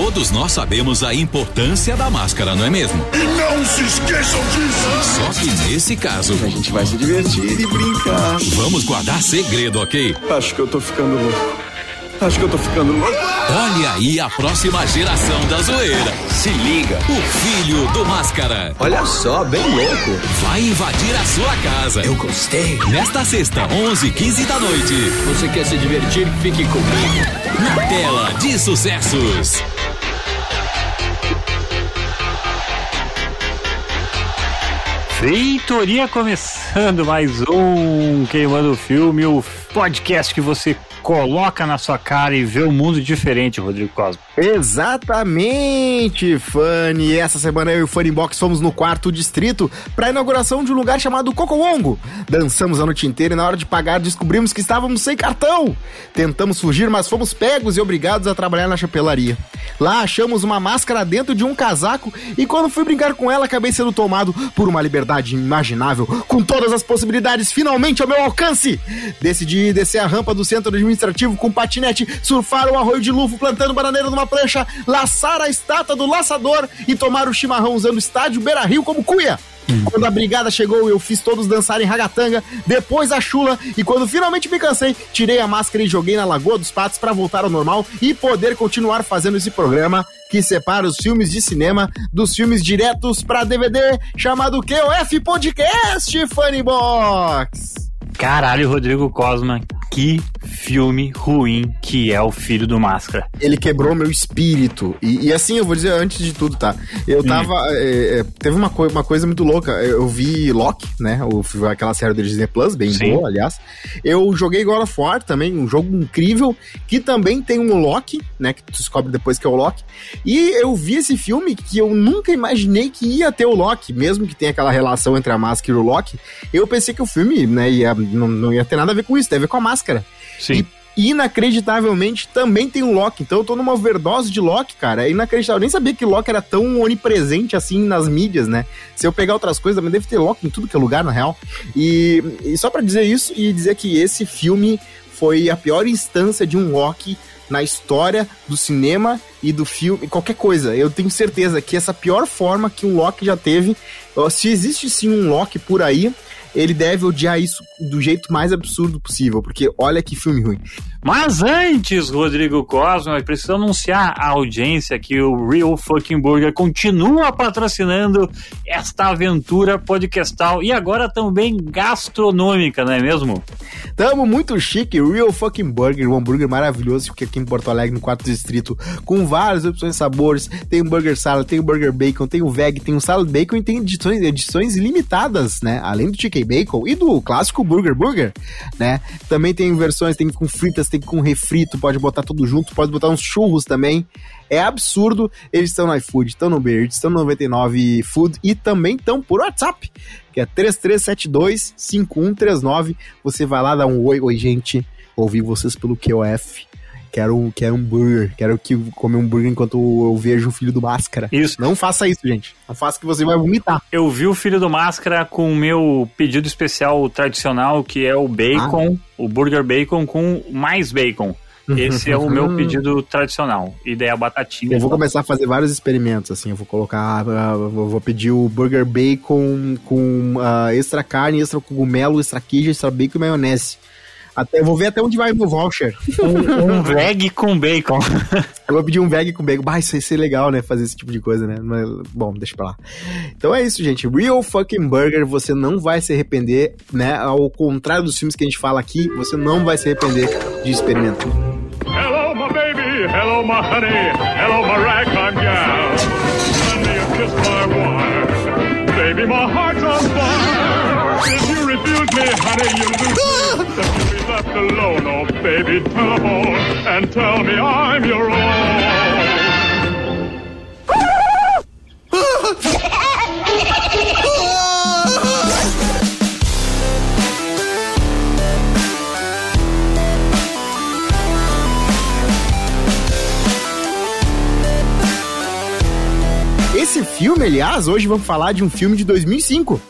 Todos nós sabemos a importância da máscara, não é mesmo? E não se esqueçam disso! Só que nesse caso. A gente vai se divertir e brincar. Vamos guardar segredo, ok? Acho que eu tô ficando louco. Acho que eu tô ficando louco. Olha aí a próxima geração da zoeira. Se liga. O filho do Máscara. Olha só, bem louco. Vai invadir a sua casa. Eu gostei. Nesta sexta, 11 15 da noite. Você quer se divertir? Fique comigo. Na tela de sucessos. Feitoria começando mais um Queimando o Filme, o podcast que você coloca na sua cara e vê um mundo diferente, Rodrigo Cosmo. Exatamente, Fanny. Essa semana eu e o Funny Box fomos no quarto distrito para a inauguração de um lugar chamado Cocowongo. Dançamos a noite inteira e na hora de pagar descobrimos que estávamos sem cartão. Tentamos fugir, mas fomos pegos e obrigados a trabalhar na chapelaria. Lá achamos uma máscara dentro de um casaco e quando fui brincar com ela acabei sendo tomado por uma liberdade inimaginável, com todas as possibilidades finalmente ao meu alcance. Decidi descer a rampa do centro administrativo com patinete, surfar o arroio de lufo plantando bananeira numa prancha, laçar a estátua do laçador e tomar o chimarrão usando o estádio Beira Rio como cuia. Quando a brigada chegou, eu fiz todos dançarem ragatanga, depois a chula, e quando finalmente me cansei, tirei a máscara e joguei na Lagoa dos Patos para voltar ao normal e poder continuar fazendo esse programa que separa os filmes de cinema dos filmes diretos para DVD, chamado QOF Podcast Funny Box. Caralho, Rodrigo Cosma, que filme ruim que é o Filho do Máscara. Ele quebrou meu espírito. E, e assim, eu vou dizer antes de tudo, tá? Eu tava. é, é, teve uma, coi- uma coisa muito louca. Eu vi Loki, né? O, aquela série do Disney Plus, bem Sim. boa, aliás. Eu joguei God of War também, um jogo incrível, que também tem um Loki, né? Que tu descobre depois que é o Loki. E eu vi esse filme que eu nunca imaginei que ia ter o Loki, mesmo que tenha aquela relação entre a máscara e o Loki. Eu pensei que o filme, né, ia, não, não ia ter nada a ver com isso, tem a ver com a máscara. Sim. E inacreditavelmente também tem um Loki. Então eu tô numa overdose de Loki, cara. É inacreditável. Eu nem sabia que Loki era tão onipresente assim nas mídias, né? Se eu pegar outras coisas, também deve ter Loki em tudo que é lugar, na real. E, e só pra dizer isso e dizer que esse filme foi a pior instância de um Loki na história do cinema e do filme, qualquer coisa. Eu tenho certeza que essa pior forma que um Loki já teve, se existe sim um Loki por aí, ele deve odiar isso do jeito mais absurdo possível, porque olha que filme ruim. Mas antes, Rodrigo Cosma, eu preciso anunciar à audiência que o Real Fucking Burger continua patrocinando esta aventura podcastal e agora também gastronômica, não é mesmo? Tamo muito chique, Real Fucking Burger, um hambúrguer maravilhoso que aqui em Porto Alegre, no quarto distrito, com várias opções de sabores. Tem o burger salad, tem o burger bacon, tem o veg, tem o salad bacon e tem edições, edições limitadas, né? Além do chicken bacon e do clássico burger burger, né? Também tem versões, tem com fritas, tem com refrito, pode botar tudo junto, pode botar uns churros também. É absurdo. Eles estão no iFood, estão no Beard, estão no 99 Food e também estão por WhatsApp, que é 3372-5139. Você vai lá, dá um oi, oi, gente. Ouvi vocês pelo QOF. Quero, quero um burger. Quero que comer um burger enquanto eu vejo o filho do máscara. Isso. Não faça isso, gente. Não faça que você vai vomitar. Eu vi o Filho do Máscara com o meu pedido especial tradicional, que é o bacon, o burger bacon com mais bacon. Esse é o meu pedido tradicional. E daí a batatinha. Eu vou começar a fazer vários experimentos, assim. Eu vou colocar. ah, eu vou pedir o burger bacon com ah, extra carne, extra cogumelo, extra queijo, extra bacon e maionese. Até, eu vou ver até onde vai meu voucher. um, um veg com bacon. Eu vou pedir um veg com bacon. Bah, isso ia ser legal, né? Fazer esse tipo de coisa, né? Mas, bom, deixa pra lá. Então é isso, gente. Real fucking burger, você não vai se arrepender, né? Ao contrário dos filmes que a gente fala aqui, você não vai se arrepender de experimentar. Hello, my honey. Hello, my ragtime gal. Honey, you kissed my wire. Baby, my heart's on fire. If you refuse me, honey, you lose me. You'll be left alone. Oh, baby, telephone and tell me I'm your own. Aliás, hoje vamos falar de um filme de 2005.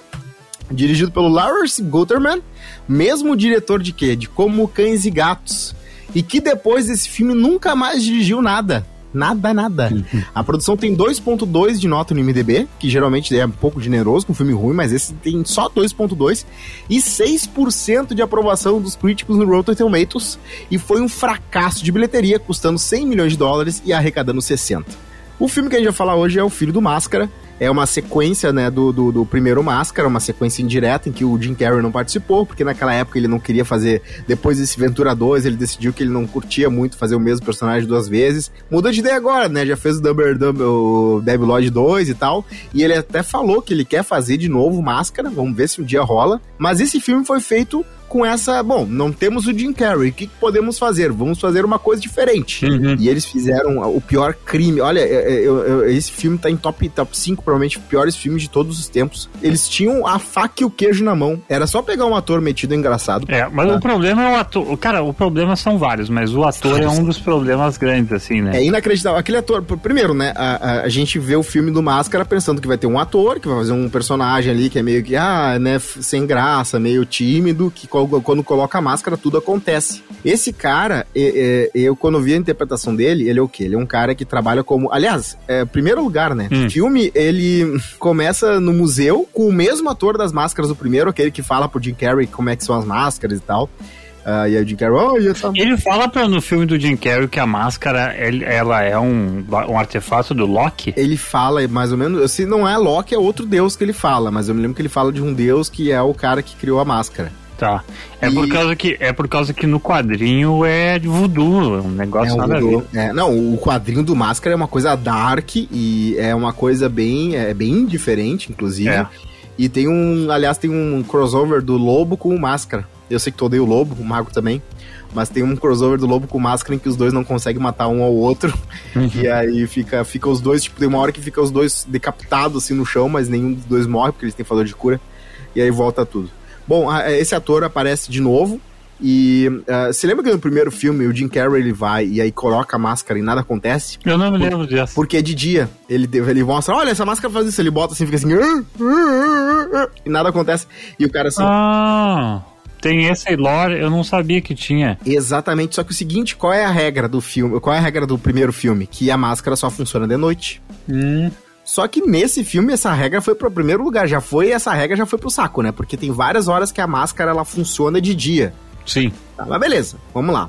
Dirigido pelo Lawrence Gutterman, mesmo diretor de quê? De Como Cães e Gatos. E que depois desse filme nunca mais dirigiu nada. Nada, nada. A produção tem 2.2 de nota no IMDB, que geralmente é um pouco generoso com filme ruim, mas esse tem só 2.2 e 6% de aprovação dos críticos no Rotten Tomatoes e foi um fracasso de bilheteria, custando 100 milhões de dólares e arrecadando 60. O filme que a gente vai falar hoje é O Filho do Máscara, é uma sequência, né, do, do, do, primeiro Máscara, uma sequência indireta em que o Jim Carrey não participou, porque naquela época ele não queria fazer, depois desse Ventura 2, ele decidiu que ele não curtia muito fazer o mesmo personagem duas vezes. Mudou de ideia agora, né, já fez o Dumber, Dumber, o Devil Lodge 2 e tal, e ele até falou que ele quer fazer de novo Máscara, vamos ver se um dia rola, mas esse filme foi feito com essa, bom, não temos o Jim Carrey, o que, que podemos fazer? Vamos fazer uma coisa diferente. Uhum. E eles fizeram o pior crime. Olha, eu, eu, esse filme tá em top, top 5, provavelmente, piores filmes de todos os tempos. Eles tinham a faca e o queijo na mão. Era só pegar um ator metido engraçado. É, mas tá? o problema é o ator. Cara, o problema são vários, mas o ator é um dos problemas grandes, assim, né? É inacreditável. Aquele ator, primeiro, né, a, a, a gente vê o filme do Máscara pensando que vai ter um ator, que vai fazer um personagem ali que é meio que, ah, né, sem graça, meio tímido, que quando coloca a máscara, tudo acontece. Esse cara, eu quando vi a interpretação dele, ele é o quê? Ele é um cara que trabalha como. Aliás, é, primeiro lugar, né? Hum. O filme, ele começa no museu com o mesmo ator das máscaras do primeiro, aquele que fala pro Jim Carrey como é que são as máscaras e tal. Uh, e aí o Jim Carrey, oh, essa... Ele fala pra, no filme do Jim Carrey que a máscara ele, ela é um, um artefato do Loki? Ele fala mais ou menos, se não é Loki, é outro deus que ele fala, mas eu me lembro que ele fala de um deus que é o cara que criou a máscara. Tá. É, e... por causa que, é por causa que no quadrinho é de voodoo, um negócio é um nada voodoo. É, não, o quadrinho do Máscara é uma coisa dark e é uma coisa bem, é, bem diferente, inclusive. É. E tem um, aliás, tem um crossover do Lobo com o Máscara. Eu sei que tu odeia o Lobo, o Mago também. Mas tem um crossover do Lobo com o Máscara em que os dois não conseguem matar um ao outro. Uhum. E aí fica, fica os dois, tipo, tem uma hora que fica os dois decapitados assim no chão, mas nenhum dos dois morre, porque eles têm fator de cura. E aí volta tudo. Bom, esse ator aparece de novo. E uh, você lembra que no primeiro filme o Jim Carrey ele vai e aí coloca a máscara e nada acontece? Eu não me lembro disso. Porque é de dia. Ele, ele mostra, olha, essa máscara faz isso. Ele bota assim, fica assim. Uh, uh, e nada acontece. E o cara assim. Ah. Tem esse lore, eu não sabia que tinha. Exatamente, só que o seguinte, qual é a regra do filme? Qual é a regra do primeiro filme? Que a máscara só funciona de noite. Hum. Só que nesse filme essa regra foi pro primeiro lugar, já foi, essa regra já foi pro saco, né? Porque tem várias horas que a máscara ela funciona de dia. Sim. Tá, mas beleza, vamos lá.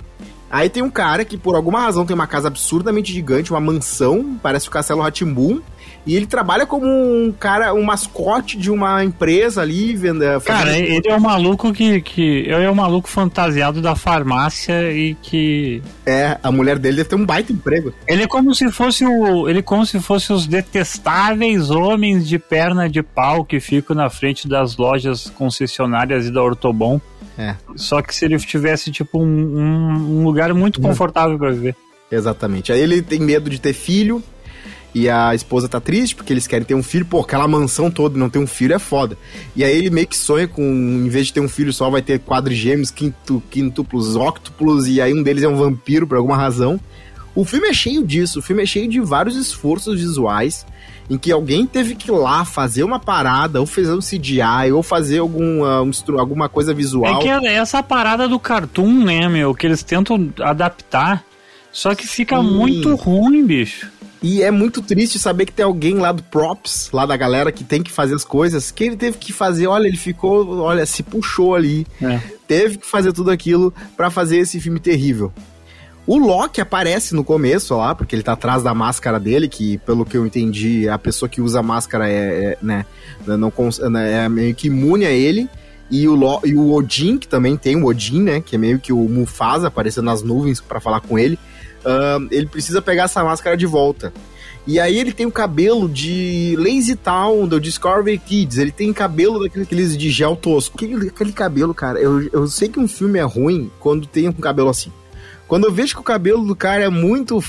Aí tem um cara que por alguma razão tem uma casa absurdamente gigante, uma mansão, parece o Castelo Ratimbun, e ele trabalha como um cara, um mascote de uma empresa ali. Vendo, cara, ele é um maluco que, que. Ele é um maluco fantasiado da farmácia e que. É, a mulher dele deve ter um baita emprego. Ele é como se fosse o. Ele é como se fosse os detestáveis homens de perna de pau que ficam na frente das lojas concessionárias e da Ortobon. É. Só que se ele tivesse, tipo, um, um, um lugar muito confortável para viver. Exatamente. Aí ele tem medo de ter filho, e a esposa tá triste porque eles querem ter um filho. Pô, aquela mansão toda não ter um filho é foda. E aí ele meio que sonha com, em vez de ter um filho só, vai ter quadrigêmeos, quinto, quintuplos, octuplos, e aí um deles é um vampiro por alguma razão. O filme é cheio disso, o filme é cheio de vários esforços visuais em que alguém teve que ir lá fazer uma parada, ou fazer um CGI, ou fazer algum, uh, alguma coisa visual. É que é essa parada do cartoon, né, meu, que eles tentam adaptar, só que fica Sim. muito ruim, bicho. E é muito triste saber que tem alguém lá do props, lá da galera que tem que fazer as coisas, que ele teve que fazer, olha, ele ficou, olha, se puxou ali. É. Teve que fazer tudo aquilo para fazer esse filme terrível. O Loki aparece no começo lá, porque ele tá atrás da máscara dele, que pelo que eu entendi, a pessoa que usa a máscara é, é né, não, né, é meio que imune a ele. E o, Lo, e o Odin, que também tem o Odin, né, que é meio que o Mufasa aparecendo nas nuvens para falar com ele uh, ele precisa pegar essa máscara de volta. E aí ele tem o cabelo de Lazy Town, do Discovery Kids. Ele tem cabelo daqueles de gel tosco. Aquele, aquele cabelo, cara, eu, eu sei que um filme é ruim quando tem um cabelo assim. Quando eu vejo que o cabelo do cara é muito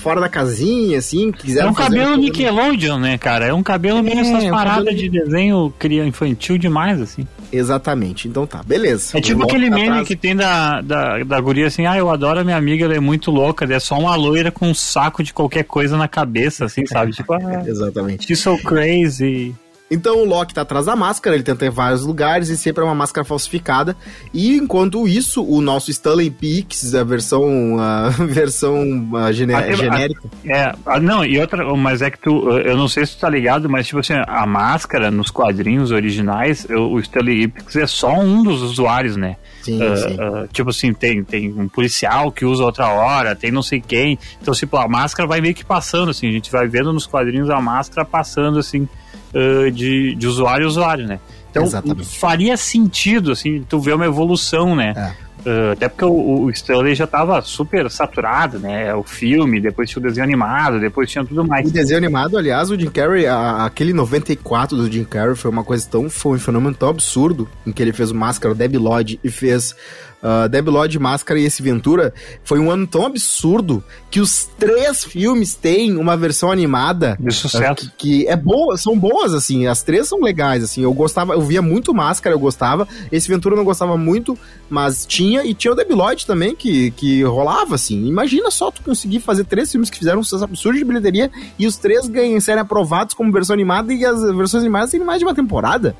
fora da casinha, assim, quiser. É um cabelo um Nickelodeon, né, cara? É um cabelo meio é, essas paradas cabelo... de desenho infantil demais, assim. Exatamente, então tá, beleza. É tipo aquele meme atrás. que tem da, da, da guria assim, ah, eu adoro a minha amiga, ela é muito louca, é só uma loira com um saco de qualquer coisa na cabeça, assim, sabe? Tipo, ah, exatamente. She's so crazy. Então o Loki tá atrás da máscara, ele tenta em vários lugares e sempre é uma máscara falsificada. E enquanto isso, o nosso Stanley Peaks, a versão, a versão a Aquilo- genérica. É, ah, não, e outra, mas é que tu, eu não sei se tu tá ligado, mas tipo assim, a máscara nos quadrinhos originais, o o Stanley Ipkiss é só um dos usuários, né? Sim, Ah, sim. ah, tipo assim, tem, tem um policial que usa outra hora, tem não sei quem. Então, tipo, a máscara vai meio que passando, assim, a gente vai vendo nos quadrinhos a máscara passando, assim, ah, de, de usuário a usuário, né? Então, Exatamente. faria sentido, assim, tu ver uma evolução, né? É. Uh, até porque o, o Stanley já tava super saturado, né? O filme, depois tinha o desenho animado, depois tinha tudo mais. O desenho animado, aliás, o Jim Carrey, a- aquele 94 do Jim Carrey foi uma coisa tão, foi um fenômeno tão absurdo, em que ele fez o Máscara, o Debbie Lloyd, e fez uh, Debbie Lloyd, Máscara e esse Ventura, foi um ano tão absurdo que os três filmes têm uma versão animada De sucesso. que, que é boa, são boas, assim, as três são legais, assim, eu gostava, eu via muito Máscara, eu gostava, esse Ventura eu não gostava muito, mas tinha, e tinha o Debbie Lloyd também, que, que rolava, assim, imagina só tu conseguir fazer três filmes que fizeram um sucesso absurdo de bilheteria, e os três ganham, serem aprovados como versão animada, e as versões animadas têm mais de uma temporada,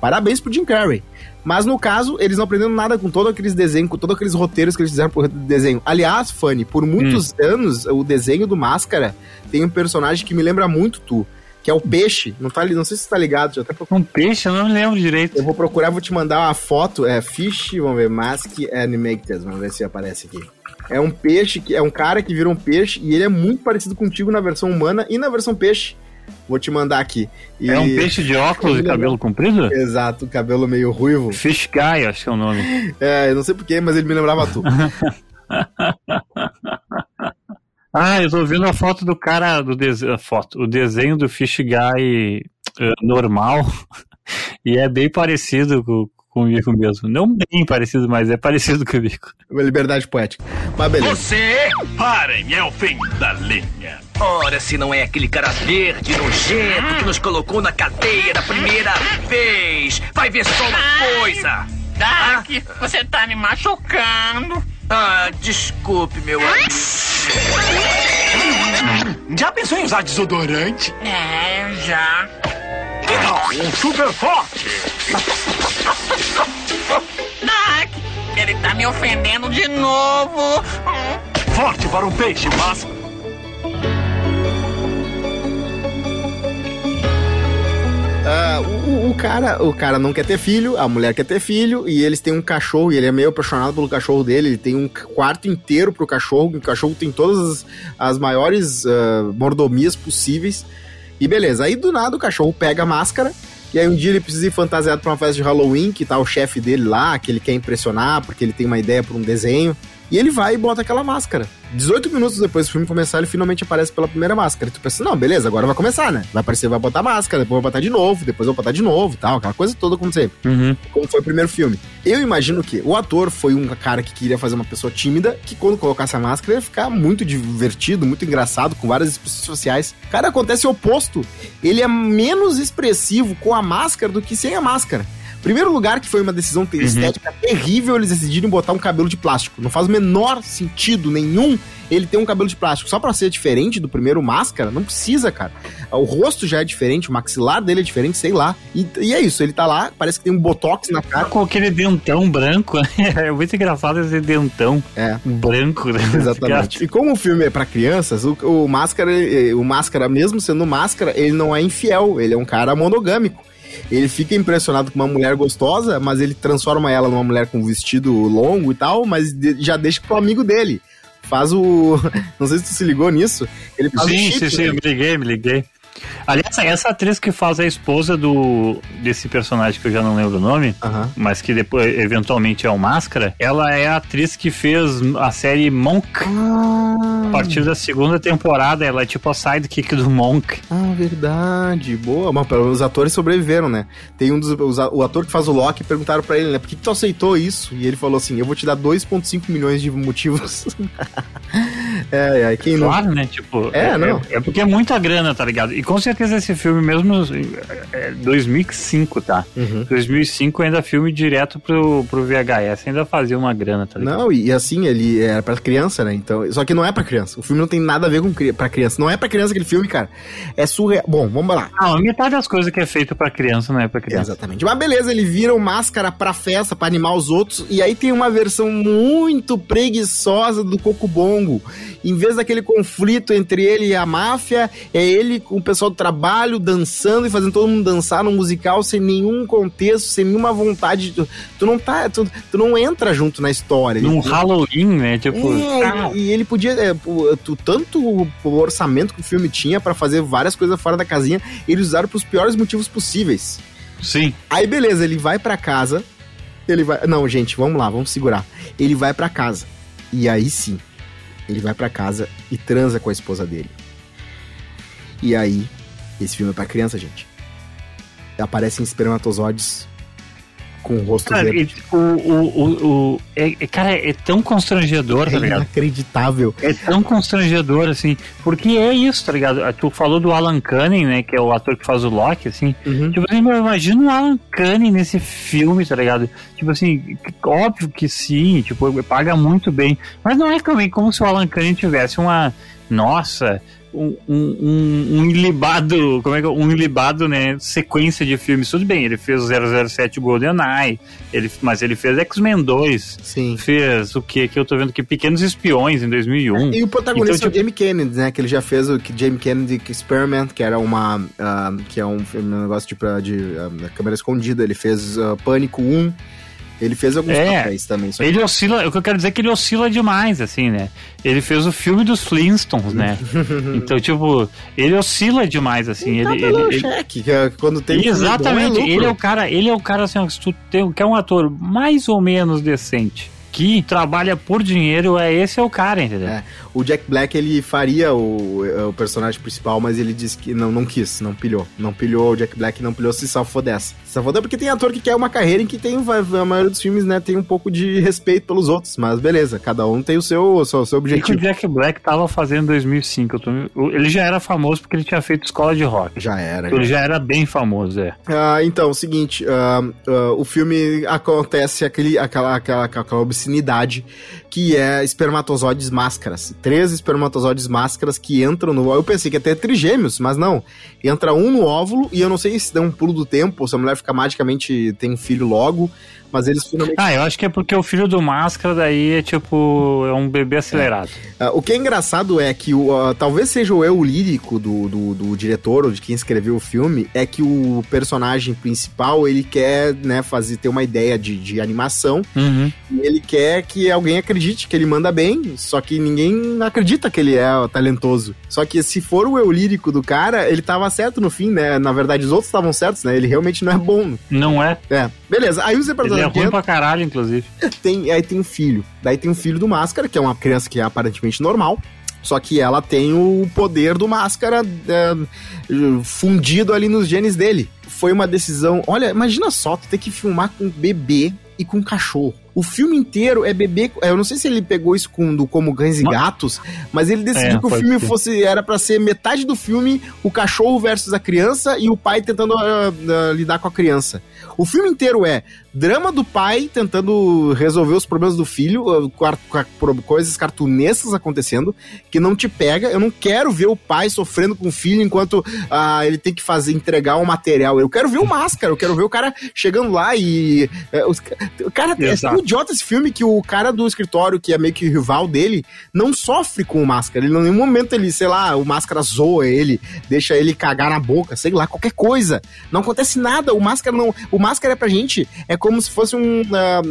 parabéns pro Jim Carrey. Mas no caso, eles não aprenderam nada com todos aqueles desenhos, com todos aqueles roteiros que eles fizeram por desenho. Aliás, Fanny, por muitos anos, o desenho do Máscara tem um personagem que me lembra muito tu, que é o Peixe. Não, tá, não sei se você tá ligado, já até. Um peixe, eu não me lembro direito. Eu vou procurar, vou te mandar uma foto. É Fish, vamos ver, Mask Animated. Vamos ver se aparece aqui. É um peixe, que é um cara que vira um peixe e ele é muito parecido contigo na versão humana e na versão peixe. Vou te mandar aqui. E- É um peixe de óculos e cabelo comprido? Exato, cabelo meio ruivo. Fish Guy, acho que é o nome. É, eu não sei porquê, mas ele me lembrava tu. Ah, eu tô vendo a foto do cara do desenho, a foto, o desenho do Fish Guy eh, normal e é bem parecido com, comigo mesmo. Não bem parecido, mas é parecido comigo. Liberdade poética. Mas beleza. Você? Parem, é o fim da linha. Ora, se não é aquele cara verde nojento que nos colocou na cadeia da primeira vez. Vai ver só uma coisa. Dark, você tá me machucando. Ah, desculpe, meu amigo. Já pensou em usar desodorante? É, já. Um super forte. Dark, ele tá me ofendendo de novo. Forte para um peixe, mas Ah, o, o- cara, o cara não quer ter filho, a mulher quer ter filho, e eles têm um cachorro, e ele é meio apaixonado pelo cachorro dele, ele tem um quarto inteiro pro cachorro, o cachorro tem todas as, as maiores ah, mordomias possíveis. E beleza, aí do nada o cachorro pega a máscara, e aí um dia ele precisa ir fantasiado pra uma festa de Halloween, que tá o chefe dele lá, que ele quer impressionar, porque ele tem uma ideia pra um desenho. E ele vai e bota aquela máscara. 18 minutos depois do filme começar, ele finalmente aparece pela primeira máscara. E tu pensa, não, beleza, agora vai começar, né? Vai aparecer, vai botar máscara, depois vai botar de novo, depois vai botar de novo e tal, aquela coisa toda como sempre Uhum. como foi o primeiro filme. Eu imagino que o ator foi um cara que queria fazer uma pessoa tímida, que quando colocasse a máscara ia ficar muito divertido, muito engraçado, com várias expressões sociais. Cara, acontece o oposto. Ele é menos expressivo com a máscara do que sem a máscara. Primeiro lugar, que foi uma decisão estética terrível, eles decidiram botar um cabelo de plástico. Não faz o menor sentido nenhum ele ter um cabelo de plástico. Só pra ser diferente do primeiro máscara, não precisa, cara. O rosto já é diferente, o maxilar dele é diferente, sei lá. E, e é isso, ele tá lá, parece que tem um botox na cara. Com aquele dentão branco, é muito engraçado esse dentão É. branco. né? Exatamente. E como o filme é pra crianças, o, o Máscara, ele- o Máscara, mesmo sendo Máscara, ele não é infiel, ele é um cara monogâmico. Ele fica impressionado com uma mulher gostosa, mas ele transforma ela numa mulher com vestido longo e tal, mas de- já deixa pro amigo dele. Faz o. Não sei se tu se ligou nisso. Ele faz o Sim, chip, sim, sim, né? eu me liguei, me liguei. Aliás, essa atriz que faz a esposa do desse personagem que eu já não lembro o nome, mas que depois eventualmente é o Máscara, ela é a atriz que fez a série Monk. A partir da segunda temporada, ela é tipo a sidekick do Monk. Ah, verdade. Boa. Mas os atores sobreviveram, né? Tem um dos. os o ator que faz o Loki perguntaram pra ele, né? Por que, que tu aceitou isso? E ele falou assim: Eu vou te dar 2,5 milhões de motivos. É, é, quem não. Claro, né? Tipo, É, não. É, porque é muita grana, tá ligado? E com certeza esse filme, mesmo é, 2005, tá? Uhum. 2005 ainda filme direto pro, pro VHS, ainda fazia uma grana, tá ligado? Não, e, e assim, ele era pra criança, né? Então, só que não é pra criança. O filme não tem nada a ver com cri pra criança. Não é pra criança aquele filme, cara. É surreal. Bom, vamos lá. Não, metade das coisas que é feito pra criança não é pra criança. Exatamente. Mas beleza, ele vira o máscara pra festa, pra animar os outros. E aí tem uma versão muito preguiçosa do Coco Bongo. Em vez daquele conflito entre ele e a máfia, é ele com o pessoal do trabalho dançando e fazendo todo mundo dançar no musical sem nenhum contexto, sem nenhuma vontade. Tu, tu não tá. Tu, tu não entra junto na história. Num Ele- Halloween, né? Tipo, é, ah, e ele podia. é, tu- tanto o o orçamento que o filme tinha pra fazer várias coisas fora da casinha, eles usaram pros piores motivos possíveis. sim. Aí beleza, ele vai pra casa. Ele vai. Não, gente, vamos lá, vamos segurar. Ele vai pra casa. E aí sim, ele vai pra casa e transa com a esposa dele. E aí, esse filme é pra criança, gente. Aparecem espermatozoides com o rosto Cara, verde. e, o, o, o, é, é- cara, é tão constrangedor, tá É ligado? inacreditável. É tão constrangedor, assim, porque é isso, tá ligado? Tu falou do Alan Canning, né, que é o ator que faz o Loki, assim. Uhum. Tipo assim, meu, imagina o Alan Canning nesse filme, tá ligado? Tipo assim, óbvio que sim, tipo, paga muito bem. Mas não é também como se o Alan Canning tivesse uma. Nossa. Um, um, um, ilibado, como é que é? Um ilibado, né? Sequência de filmes. Tudo bem, ele fez o 007 GoldenEye, ele, mas ele fez X-Men 2, Sim. fez o que que eu tô vendo aqui? Pequenos Espiões em 2001. E o protagonista Então, é o Jamie Kennedy, né? Que ele já fez o que- Jamie Kennedy Experiment, que era uma. ah, que é um, um negócio tipo ah, de ah, câmera escondida. Ele fez ah, Pânico 1. Ele fez alguns É. papéis também. Só que Ele oscila, o que eu quero dizer é que ele oscila demais, assim, né? Ele fez o filme dos Flintstones, né? então, tipo, ele oscila demais, assim. tá ele, pelo ele, ele- cheque, que é quando tem filme bom, Exatamente, é ele é o cara, ele é o cara assim, ó, se tu tem, quer um ator mais ou menos decente, que trabalha por dinheiro, é esse é o cara, entendeu? É, o Jack Black ele faria o, o personagem principal, mas ele disse que não, não quis, não pilhou. Não pilhou o Jack Black, não pilhou, se safou dessa. Se dessa porque tem ator que quer uma carreira em que tem, a maioria dos filmes, né, tem um pouco de respeito pelos outros, mas beleza, cada um tem o seu, o seu, o seu O que o objetivo. Jack Black tava fazendo em 2005? Eu tô- ele já era famoso porque ele tinha feito escola de rock. Já era. Ele já era bem famoso, é. Ah, então, o seguinte, ah, ah, o filme acontece aquele, aquela, aquela, aquela obscenidade que é espermatozoides máscaras. Três espermatozoides máscaras que entram no. Eu pensei que ia ter trigêmeos, mas não. Entra um no óvulo e eu não sei se dá um pulo do tempo, ou se a mulher fica magicamente tem um filho logo, mas eles finalmente. Ah, eu acho que é porque o filho do Máscara daí é tipo, é um bebê acelerado. Ah, o que é engraçado é que o, ah, talvez seja o eu lírico do, do, do diretor ou de quem escreveu o filme, é que o personagem principal ele quer né, fazer ter uma ideia de, de animação Uhum. e ele quer que alguém acredite que ele manda bem, só que ninguém acredita que ele é talentoso. Só que se for o eu lírico do cara, ele tava certo no fim, né? Na verdade, os outros estavam certos, né? Ele realmente não é bom. Não é? É, beleza. Aí os Ele é ruim pra caralho, inclusive. tem, aí tem um filho. Daí tem um filho do Máscara, que é uma criança que é aparentemente normal. Só que ela tem o poder do Máscara é, fundido ali nos genes dele. Foi uma decisão. Olha, imagina só, tu ter que filmar com bebê e com cachorro. O filme inteiro é bebê. Eu não sei se ele pegou isso com, do Como Cães e Gatos, mas ele decidiu É, que o filme ser. fosse. Era pra ser metade do filme o cachorro versus a criança e o pai tentando ah, ah, lidar com a criança. O filme inteiro é drama do pai tentando resolver os problemas do filho, pro- coisas cartunescas acontecendo, que não te pega. Eu não quero ver o pai sofrendo com o filho enquanto ah, ele tem que fazer, entregar um material. Eu quero ver o máscara, eu quero ver o cara chegando lá e. eh, os o cara é tão idiota esse filme que o cara do escritório, que é meio que o rival dele, não sofre com o máscara. Ele, em nenhum momento ele, sei lá, o máscara zoa ele, deixa ele cagar na boca, sei lá, qualquer coisa. Não acontece nada. O máscara não. O máscara é pra gente. É como se fosse um. ah,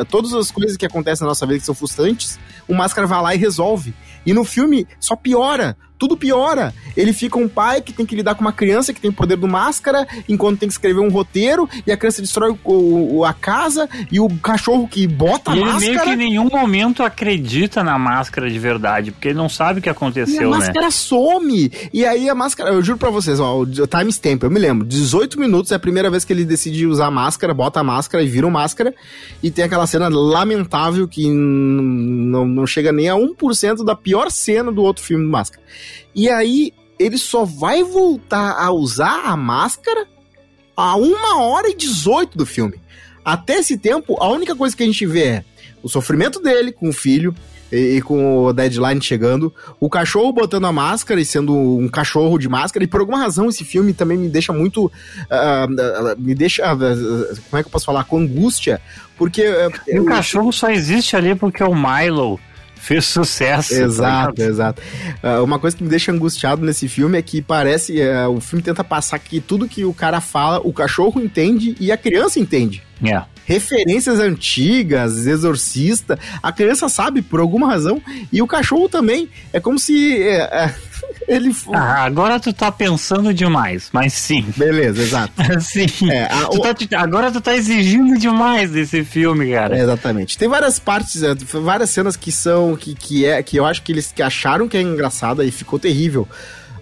ah, todas as coisas que acontecem na nossa vida que são frustrantes, o máscara vai lá e resolve. E no filme só piora. Tudo piora. Ele fica um pai que tem que lidar com uma criança que tem poder do máscara, enquanto tem que escrever um roteiro, e a criança destrói o, o- a casa, e o cachorro que bota a E ele máscara. meio que em nenhum momento acredita na máscara de verdade, porque ele não sabe o que E a aconteceu, né? máscara some. E aí a máscara, eu juro pra vocês, ó, o timestamp, eu me lembro, 18 minutos é a primeira vez que ele decide usar a máscara, bota a máscara e vira uma máscara. E tem aquela cena lamentável que não, não chega nem a 1% da pior cena do outro filme do Máscara. E aí ele só vai voltar a usar a máscara a 1 hora e 18 do filme. Até esse tempo, a única coisa que a gente vê é o sofrimento dele com o filho e, e com o deadline chegando, o cachorro botando a máscara e sendo um cachorro de máscara, e por alguma razão esse filme também me deixa muito. ah, me deixa. ah, como é que eu posso falar? Com angústia, porque. ah, E o eu- cachorro só existe ali porque o Milo fez sucesso. tá Exato, ligado? exato. Ah, uma coisa que me deixa angustiado nesse filme é que parece. ah, o filme tenta passar que tudo que o cara fala, o cachorro entende e a criança entende. É. referências antigas, exorcista, a criança sabe por alguma razão, e o cachorro também. É como se é, é, ele. Ah, agora tu tá pensando demais, mas sim. Beleza, exato. Sim. É, a- Tu o- tá agora tu tá exigindo demais desse filme, cara. É, exatamente. Tem várias partes, é, várias cenas que são. Que, que, é, que eu acho que eles que acharam que é engraçada e ficou terrível.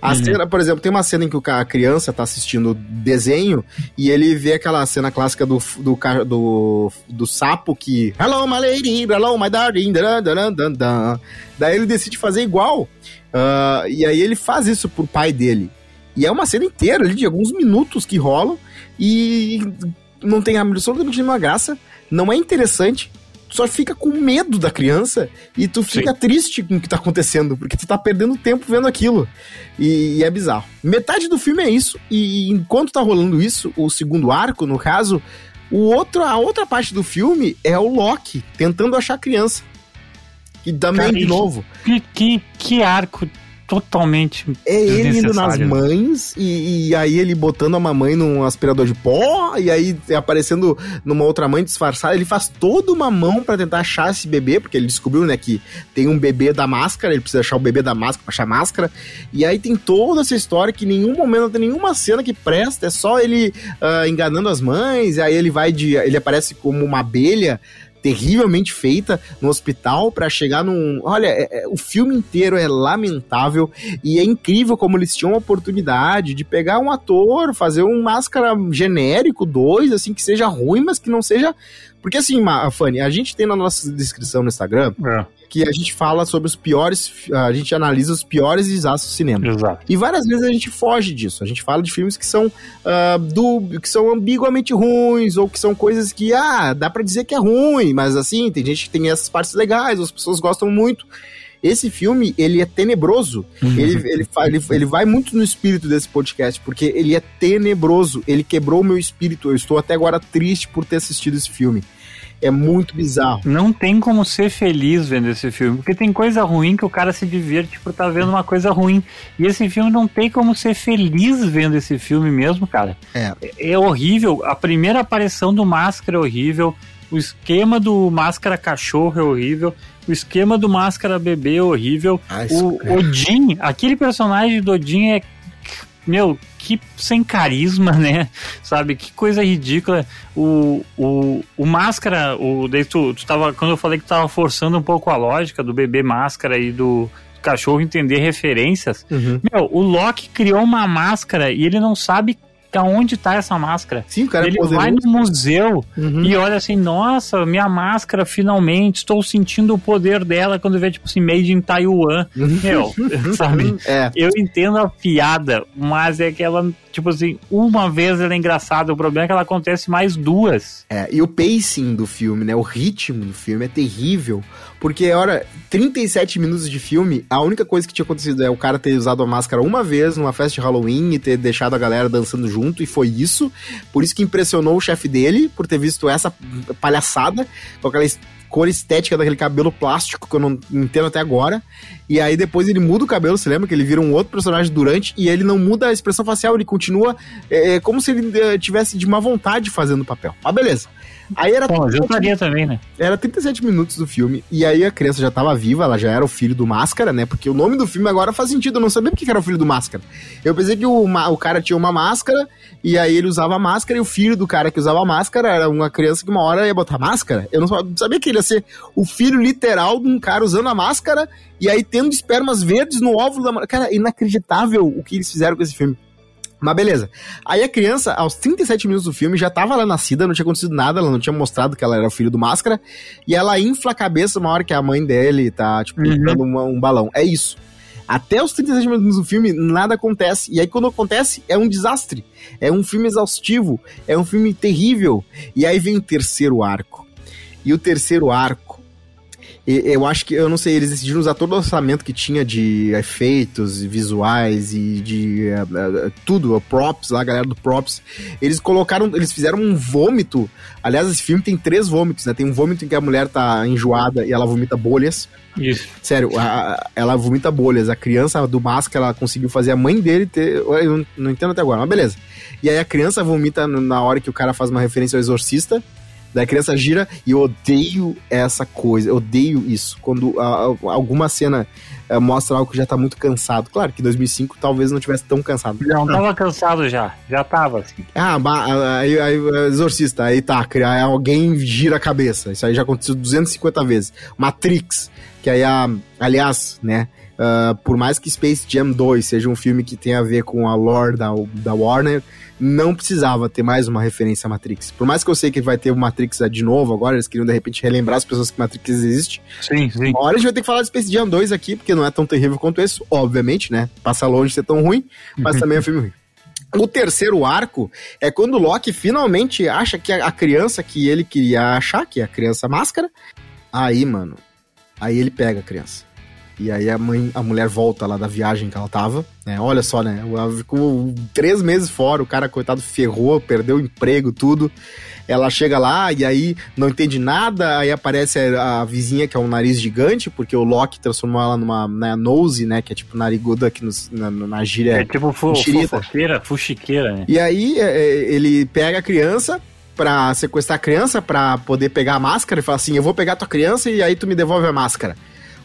A cena, por exemplo, tem uma cena em que a criança tá assistindo desenho e ele vê aquela cena clássica do, do, do, do sapo que. Hello, my lady, hello, my darling. dan, dan, dan, dan." Daí ele decide fazer igual. Ah, e aí ele faz isso pro pai dele. E é uma cena inteira ali, de alguns minutos que rolam. E não tem absolutamente nenhuma graça. Não é interessante. Tu só fica com medo da criança e tu fica triste com o que tá acontecendo, porque tu tá perdendo tempo vendo aquilo. E, e é bizarro. Metade do filme é isso, e enquanto tá rolando isso, o segundo arco, no caso, o outro, a outra parte do filme é o Loki tentando achar a criança. E também, Cara, de novo, Que, que, que arco totalmente. é ele indo nas mães e, e aí ele botando a mamãe num aspirador de pó e aí aparecendo numa outra mãe disfarçada. Ele faz toda uma mão pra tentar achar esse bebê, porque ele descobriu, né, que tem um bebê da máscara, ele precisa achar o bebê da máscara pra achar a máscara. E aí tem toda essa história que em nenhum momento não tem nenhuma cena que presta, é só ele ah, enganando as mães, e aí ele vai de. ele aparece como uma abelha terrivelmente feita no hospital pra chegar num. Olha, é- é- o filme inteiro é lamentável e é incrível como eles tinham a oportunidade de pegar um ator, fazer um máscara genérico, dois, assim, que seja ruim, mas que não seja. Porque assim, Fanny, a gente tem na nossa descrição no Instagram É, que a gente fala sobre os piores. A gente analisa os piores desastres do cinema. exato. E várias vezes a gente foge disso. A gente fala de filmes que são ah, do, que são ambiguamente ruins, ou que são coisas que, ah, dá pra dizer que é ruim, mas assim, tem gente que tem essas partes legais, as pessoas gostam muito. Esse filme, ele é tenebroso. Ele, ele, fa- ele, ele vai muito no espírito desse podcast, porque ele é tenebroso. Ele quebrou o meu espírito. Eu estou até agora triste por ter assistido esse filme. É muito bizarro. Não tem como ser feliz vendo esse filme, porque tem coisa ruim que o cara se divirte por estar vendo uma coisa ruim. E esse filme não tem como ser feliz vendo esse filme mesmo, cara. É. É horrível. A primeira aparição do Máscara é horrível. O esquema do Máscara Cachorro é horrível. O esquema do Máscara Bebê é horrível. Ah, o Odin, aquele personagem do Odin é. Meu, que sem carisma, né? Sabe? Que coisa ridícula. O, o, o Máscara, o, daí tu, tu tava, quando eu falei que tava forçando um pouco a lógica do bebê Máscara e do cachorro entender referências. Uhum. Meu, o Loki criou uma máscara e ele não sabe aonde tá essa máscara. Sim, o cara é ele poderoso. vai no museu Uhum. e olha assim, nossa, minha máscara finalmente, estou sentindo o poder dela quando vê, tipo assim, made in Taiwan. Meu, sabe? É. Eu entendo a piada, mas é que ela, tipo assim, uma vez ela é engraçada, o problema é que ela acontece mais duas. É, e o pacing do filme, né? O ritmo do filme é terrível. Porque, olha, 37 minutos de filme, a única coisa que tinha acontecido é o cara ter usado a máscara uma vez numa festa de Halloween e ter deixado a galera dançando junto, e foi isso. Por isso que impressionou o chefe dele, por ter visto essa palhaçada, com aquela cor estética daquele cabelo plástico que eu não entendo até agora. E aí depois ele muda o cabelo, você lembra que ele vira um outro personagem durante e ele não muda a expressão facial, ele continua é, é, como se ele é, tivesse de má vontade fazendo o papel. Mas beleza. Aí era Bom, eu faria também, né? era 37 minutos do filme, e aí a criança já tava viva, ela já era o filho do Máscara, né? Porque o nome do filme agora faz sentido, eu não sabia porque que era o filho do Máscara. Eu pensei que o, o cara tinha uma máscara, e aí ele usava a máscara, e o filho do cara que usava a máscara era uma criança que uma hora ia botar máscara. Eu não sa- sabia que ele ia ser o filho literal de um cara usando a máscara, e aí tendo espermas verdes no óvulo da... Cara, inacreditável o que eles fizeram com esse filme. Mas beleza. Aí a criança, aos 37 minutos do filme, já tava lá nascida, não tinha acontecido nada, ela não tinha mostrado que ela era o filho do Máscara, e ela infla a cabeça uma hora que a mãe dele tá, tipo, Uhum. inflando uma- um balão. É isso. Até os 37 minutos do filme, nada acontece. E aí, quando acontece, é um desastre. É um filme exaustivo. É um filme terrível. E aí vem o terceiro arco. E o terceiro arco. E- Eu acho que, eu não sei, eles decidiram usar todo o orçamento que tinha de efeitos visuais e de eh, eh, tudo, props lá, a galera do props. Eles colocaram, eles fizeram um vômito. Aliás, esse filme tem três vômitos, né? Tem um vômito em que a mulher tá enjoada e ela vomita bolhas. Isso. Sério, a- ela vomita bolhas. A criança do máscara, ela conseguiu fazer a mãe dele ter. Eu não, não entendo até agora, mas beleza. E aí a criança vomita na hora que o cara faz uma referência ao exorcista. Daí a criança gira e eu odeio essa coisa, eu odeio isso. Quando ah, ah, alguma cena ah, mostra algo que já tá muito cansado. Claro que em 2005 talvez não tivesse tão cansado. Não, tava cansado já. Já tava, assim. Ah, aí, aí, exorcista, aí tá, aí alguém gira a cabeça. Isso aí já aconteceu 250 vezes. Matrix, que aí a. Aliás, né? ah, por mais que Space Jam 2 seja um filme que tem a ver com a lore da, da Warner, não precisava ter mais uma referência a Matrix. Por mais que eu sei que vai ter o Matrix de novo agora, eles queriam de repente relembrar as pessoas que Matrix existe. Sim, sim. Uma hora a gente vai ter que falar de Space Jam 2 aqui, porque não é tão terrível quanto esse, obviamente, né? Passa longe de ser tão ruim, mas também é um filme ruim. O terceiro arco é quando o Loki finalmente acha que a a criança que ele queria achar, que é a criança máscara, aí, mano, aí ele pega a criança. E aí a mãe, a mulher volta lá da viagem que ela tava, né? Olha só, né? Ela ficou três meses fora, o cara, coitado, ferrou, perdeu o emprego, tudo. Ela chega lá e aí não entende nada, aí aparece a, a vizinha que é um nariz gigante, porque o Loki transformou ela numa né, nose, né? Que é tipo nariguda aqui nos- na, na gíria. É tipo fu fofoqueira, fuxiqueira, né? E aí é, é, ele pega a criança pra sequestrar a criança, pra poder pegar a máscara e fala assim: Eu vou pegar tua criança e aí tu me devolve a máscara.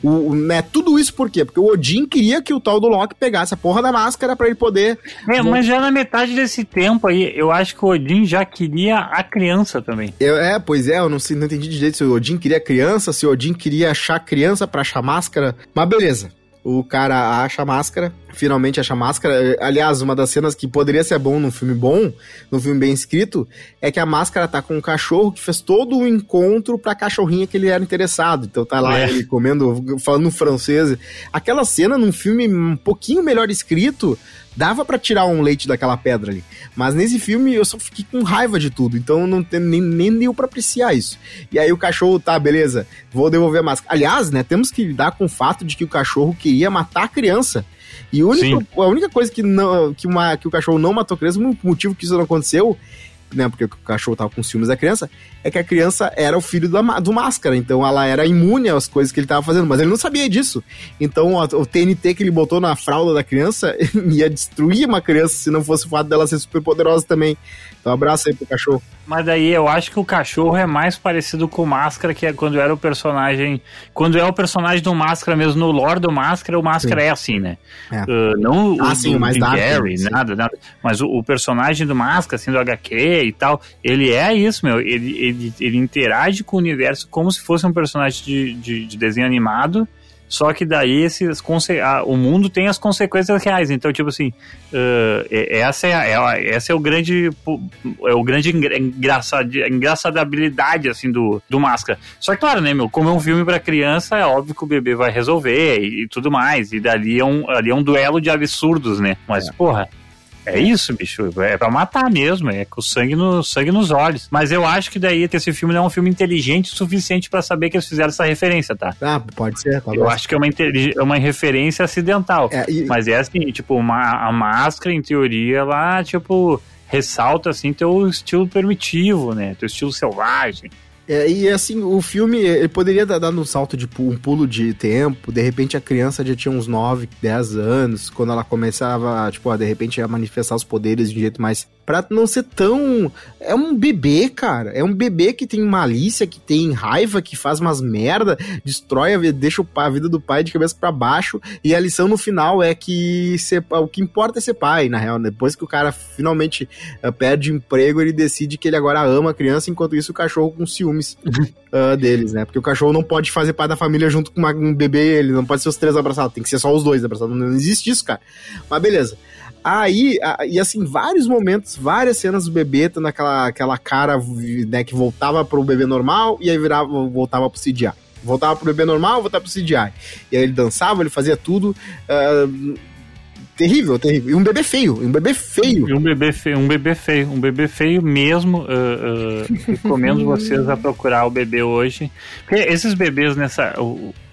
O, o- né, tudo isso por quê? Porque o Odin queria que o tal do Loki pegasse a porra da máscara pra ele poder. É, mas já na metade desse tempo aí, eu acho que o Odin já queria a criança também. Eu- é, pois é, eu não, sei, não entendi direito se o Odin queria criança, se o Odin queria achar criança pra achar máscara. Mas beleza. O cara acha a máscara, finalmente acha a máscara. Aliás, uma das cenas que poderia ser bom num filme bom, num filme bem escrito, é que a máscara tá com um cachorro que fez todo o encontro pra cachorrinha que ele era interessado. Então tá lá É. ele comendo, falando francês. Aquela cena num filme um pouquinho melhor escrito, dava pra tirar um leite daquela pedra ali. Mas nesse filme eu só fiquei com raiva de tudo, então não tem, nem, nem deu pra apreciar isso. E aí o cachorro, tá, beleza, vou devolver a máscara. Aliás, né, temos que lidar com o fato de que o cachorro queria matar a criança. E o único- a única coisa que, não, que, uma, que o cachorro não matou a criança, o motivo que isso não aconteceu, né, porque o cachorro tava com ciúmes da criança, é que a criança era o filho ma- do Máscara, então ela era imune às coisas que ele tava fazendo, mas ele não sabia disso. Então a- o TNT que ele botou na fralda da criança ia destruir uma criança se não fosse o fato dela ser super poderosa também. Então abraço aí pro cachorro. Mas daí eu acho que o cachorro é mais parecido com o Máscara, que é quando era o personagem. Quando é o personagem do Máscara mesmo, no lore do Máscara, o Máscara é assim, né? É. Ah, não Ah, o sim, do Carrey, sim. nada, nada. Mas o, o personagem do Máscara, assim, do HQ e tal, ele é isso, meu. Ele, ele, ele interage com o universo como se fosse um personagem de, de, de desenho animado. Só que daí esses, conse- ah, o mundo tem as consequências reais. Então, tipo assim, é- essa, é, a- é, essa é o grande é o grande engra- engraçad, engraçadabilidade assim do, do Máscara. Só que claro, né, meu, como é um filme pra criança, é óbvio que o bebê vai resolver e, e tudo mais. E dali é um, ali é um duelo de absurdos, né? Mas, porra, é isso, bicho. É pra matar mesmo. É com sangue, no, sangue nos olhos. Mas eu acho que daí que esse filme não é um filme inteligente o suficiente pra saber que eles fizeram essa referência, tá? Ah, pode ser, Eu acho que é uma, é uma referência acidental. É, e- Mas é assim, tipo, uma, a máscara, em teoria, ela, tipo, ressalta, assim, teu estilo primitivo, né? Teu estilo selvagem. É, e assim, o filme, ele poderia dar dado um salto de um pulo de tempo, de repente a criança já tinha uns 9, 10 anos, quando ela começava, tipo, a, de repente a manifestar os poderes de um jeito mais. Pra não ser tão. É um bebê, cara. É um bebê que tem malícia, que tem raiva, que faz umas merda, destrói a vida, deixa a vida do pai de cabeça pra baixo. E a lição no final é que ser- o que importa é ser pai, na real. Depois que o cara finalmente eh, perde o emprego, ele decide que ele agora ama a criança, enquanto isso o cachorro com ciúmes ah, deles, né? Porque o cachorro não pode fazer parte da família junto com uma- um bebê, ele não pode ser os três abraçados, tem que ser só os dois abraçados. Não existe isso, cara. Mas beleza. Aí, e assim, vários momentos, várias cenas do bebê tendo aquela, aquela cara né, que voltava pro bebê normal e aí virava, voltava pro CGI. Voltava pro bebê normal, voltava pro CGI. E aí ele dançava, ele fazia tudo. ah, terrível, terrível. E um bebê feio, um bebê feio. E um bebê feio, um bebê feio, um bebê feio mesmo. ah, ah, recomendo vocês a procurar o bebê hoje. Porque esses bebês nessa.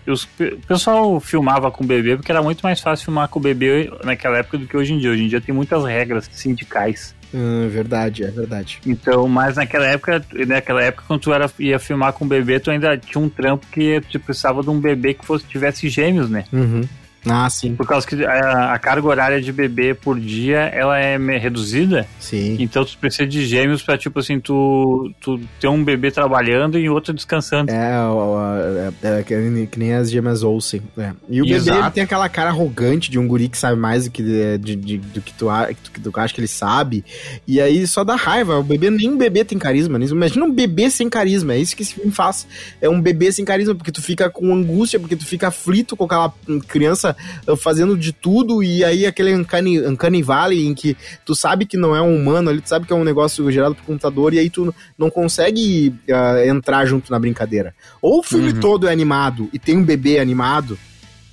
Os, o pessoal filmava com o bebê porque era muito mais fácil filmar com o bebê naquela época do que hoje em dia. Hoje em dia tem muitas regras sindicais. Hum, verdade, é verdade. Então, mas naquela época, naquela época, quando tu era, ia filmar com o bebê, tu ainda tinha um trampo que tu precisava de um bebê que fosse, tivesse gêmeos, né? Uhum. Ah, sim, Por causa que a, a carga horária de bebê por dia, ela é reduzida. sim. Então tu precisa de gêmeos pra, tipo assim, tu, tu ter um bebê trabalhando e outro descansando. É, o- o- é, é que nem- as gêmeas Olsen. é. E o bebê Exato. ele tem aquela cara arrogante de um guri que sabe mais do que, de, de- do que tu, a- que acha que ele sabe. E aí só dá raiva. O bebê, nem um bebê tem carisma. nem- Imagina um bebê sem carisma. É isso que esse filme faz. É um bebê sem carisma, porque tu fica com angústia, porque tu fica aflito com aquela criança uh, fazendo de tudo. E aí aquele uncanny, uncanny valley em que tu sabe que não é um humano ali, tu sabe que é um negócio gerado por computador. E aí tu não consegue ah, entrar junto na brincadeira. Ou o filme todo é animado e tem um bebê animado,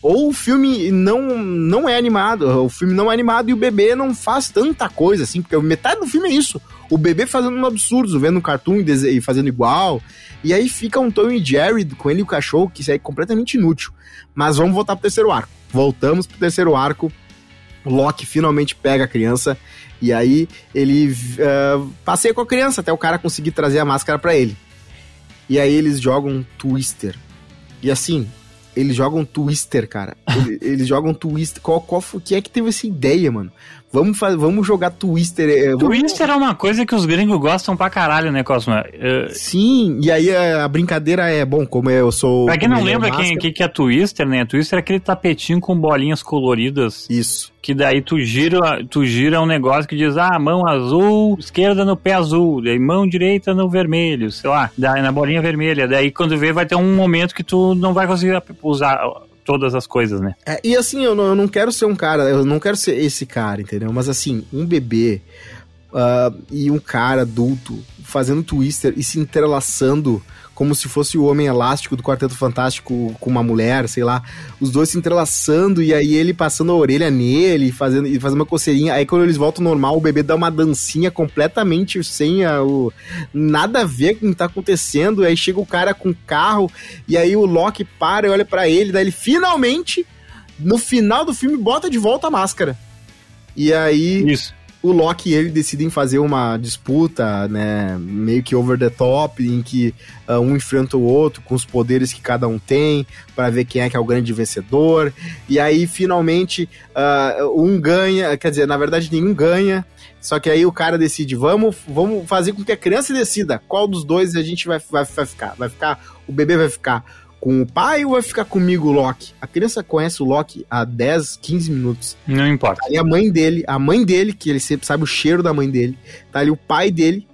ou o filme não, não é animado, o filme não é animado e o bebê não faz tanta coisa assim, porque metade do filme é isso. O bebê fazendo um absurdo, vendo um cartoon e, fazendo igual. E aí fica um Tom e Jerry com ele e o cachorro, que isso aí é completamente inútil. Mas vamos voltar pro terceiro arco. Voltamos pro terceiro arco. Loki finalmente pega a criança e aí ele ah, passeia com a criança até o cara conseguir trazer a máscara pra ele. E aí eles jogam um Twister. E assim, eles jogam Twister, cara. Eles, eles jogam Twister. Qual, qual quem é que teve essa ideia, mano? Vamos, faz, vamos jogar Twister. é, vamos- Twister é uma coisa que os gringos gostam pra caralho, né, Cosmo? É, Sim, e aí a, brincadeira é, bom, como eu sou... Pra quem não lembra máscara- quem, que, que é Twister, né? Twister é aquele tapetinho com bolinhas coloridas. Isso. Que daí tu gira, tu gira um negócio que diz, ah, mão azul, esquerda no pé azul, daí mão direita no vermelho, sei lá, daí na bolinha vermelha. Daí quando vê vai ter um momento que tu não vai conseguir usar todas as coisas, né? É, e assim, eu não, eu não quero ser um cara, eu não quero ser esse cara, entendeu? Mas assim, um bebê ah, e um cara adulto fazendo twister e se entrelaçando como se fosse o homem elástico do Quarteto Fantástico com uma mulher, sei lá, os dois se entrelaçando e aí ele passando a orelha nele, fazendo, e fazendo uma coceirinha. Aí quando eles voltam normal, o bebê dá uma dancinha completamente sem a, o, nada a ver com o que tá acontecendo. Aí chega o cara com o carro e aí o Loki para e olha pra ele, daí ele finalmente, no final do filme, bota de volta a máscara. E aí Isso. O Loki e ele decidem fazer uma disputa, né, meio que over the top, em que ah, um enfrenta o outro com os poderes que cada um tem, para ver quem é que é o grande vencedor. E aí, finalmente, ah, um ganha, quer dizer, na verdade, nenhum ganha. Só que aí o cara decide, vamos, vamos fazer com que a criança decida qual dos dois a gente vai, vai, vai ficar. Vai ficar, o bebê vai ficar com o pai ou vai ficar comigo, o Loki? A criança conhece o Loki há 10, 15 minutos. Não importa. Aí a mãe dele, a mãe dele, que ele sempre sabe o cheiro da mãe dele, tá ali o pai dele,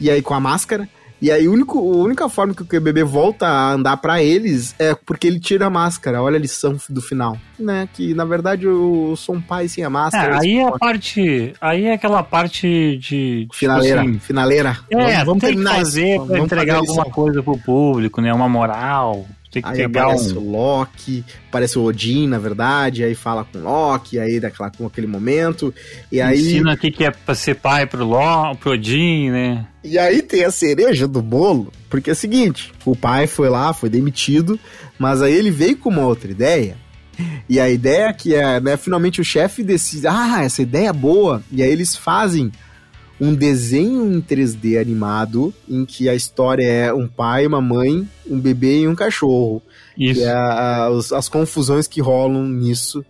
e aí com a máscara. E aí o único, a única forma que o bebê volta a andar pra eles é porque ele tira a máscara. Olha a lição do final. Né? Que na verdade eu sou um pai sem a É, máscara. aí é a parte. Aí é aquela parte de. tipo Finaleira, assim, finaleira. É, tem que fazer isso. pra Vamos entregar fazer alguma coisa pro público, né? Uma moral. Tem que Aí pegar aparece um. o Loki, aparece o Odin, na verdade, aí fala com o Loki, aí daquela, com aquele momento. E aí. Ensina o que que é pra ser pai pro, Ló, pro Odin, né? E aí tem a cereja do bolo, porque é o seguinte, o pai foi lá, foi demitido, mas aí ele veio com uma outra ideia. E a ideia que é, né, finalmente o chefe decide, ah, essa ideia é boa. E aí eles fazem um desenho em 3D animado em que a história é um pai, uma mãe, um bebê e um cachorro. Isso. E a- a- os- as confusões que rolam nisso.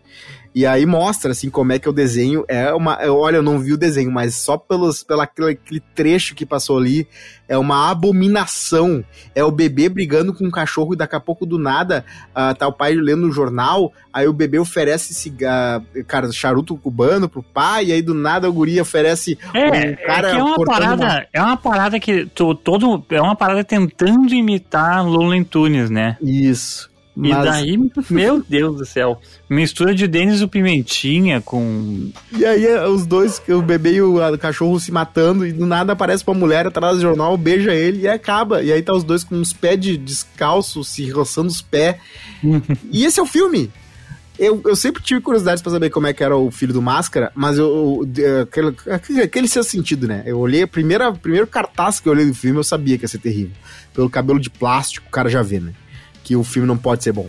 E aí mostra, assim, como é que o desenho é uma... eu- Olha, eu não vi o desenho, mas só pelos, pela, aquele trecho que passou ali, é uma abominação. É o bebê brigando com o cachorro e daqui a pouco, do nada, ah, tá o pai lendo o jornal, aí o bebê oferece cigarro, cara, charuto cubano pro pai, e aí do nada o guri oferece É, um cara é que é uma parada, uma- é uma parada que to- todo é uma parada tentando imitar Looney Tunes, né? Isso. E Mas- daí, meu Deus do céu, mistura de Denis o Pimentinha com E aí é, os dois, o bebê e o cachorro se matando, e do nada aparece uma mulher atrás do jornal, beija ele e acaba. E aí tá os dois com uns pés de descalço, se roçando os pés. e esse é o filme. Eu, eu sempre tive curiosidade pra saber como é que era o filho do Máscara, mas eu, eu- aquele, aquele seu sentido, né? Eu olhei, a primeira, primeiro cartaz que eu olhei do filme, eu sabia que ia ser terrível. Pelo cabelo de plástico, o cara já vê, né? Que o filme não pode ser bom.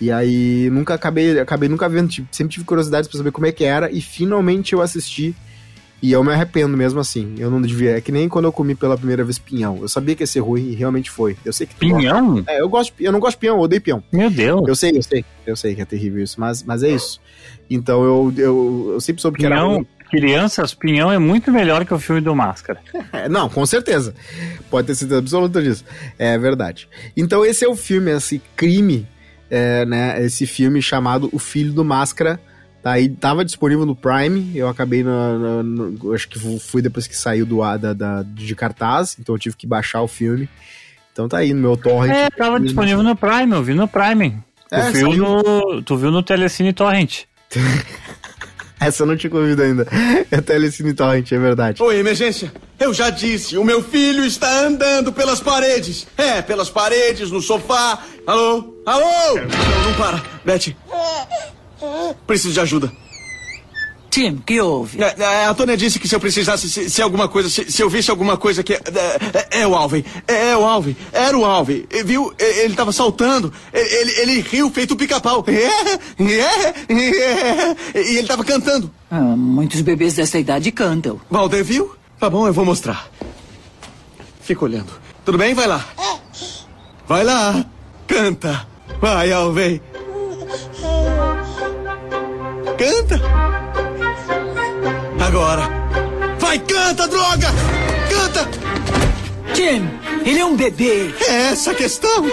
E aí nunca acabei, acabei nunca vendo, tipo, sempre tive curiosidade pra saber como é que era e finalmente eu assisti e eu me arrependo mesmo assim. Eu não devia, é que nem quando eu comi pela primeira vez pinhão. Eu sabia que ia ser ruim e realmente foi. Eu sei que tu gosta. pinhão. É, eu gosto, eu não gosto de pinhão, eu odeio pinhão. Meu Deus. Eu sei, eu sei, eu sei que é terrível isso, mas, mas é isso. Então eu, eu, eu sempre soube que era Pinhão, ruim. Crianças, Pinhão é muito melhor que o filme do Máscara. É, não, com certeza. Pode ter certeza absoluta disso. É verdade. Então esse é o filme, esse crime, é, né? Esse filme chamado O Filho do Máscara. Tá aí, tava disponível no Prime. Eu acabei no, no- no- acho que fui depois que saiu do da, da- de cartaz, então eu tive que baixar o filme. Então tá aí no meu torrent. É, tava disponível no Prime, eu vi no Prime. É, tu, viu saiu. no, tu viu no Telecine Torrent. Essa eu não tinha ouvido ainda. É Telecine Torrent, é verdade. Oi, emergência. Eu já disse, o meu filho está andando pelas paredes. É, pelas paredes, no sofá. Alô? Alô? Não, não para. Beth. Preciso de ajuda. Tim, que houve? É, é, a Tônia disse que se eu precisasse, se, se alguma coisa, se, se eu visse alguma coisa que. É, é, é o Alvin. É, é o Alvin. Era o Alvin. E Viu? Ele tava saltando. Ele, ele, riu feito pica-pau. É, é, é. E ele tava cantando. Ah, muitos bebês dessa idade cantam. Valder viu? Tá bom, eu vou mostrar. Fica olhando. Tudo bem? Vai lá. Vai lá. Canta. Vai, Alvin. Canta. Agora. Vai, canta, droga! Canta! Tim, ele é um bebê. É essa a questão.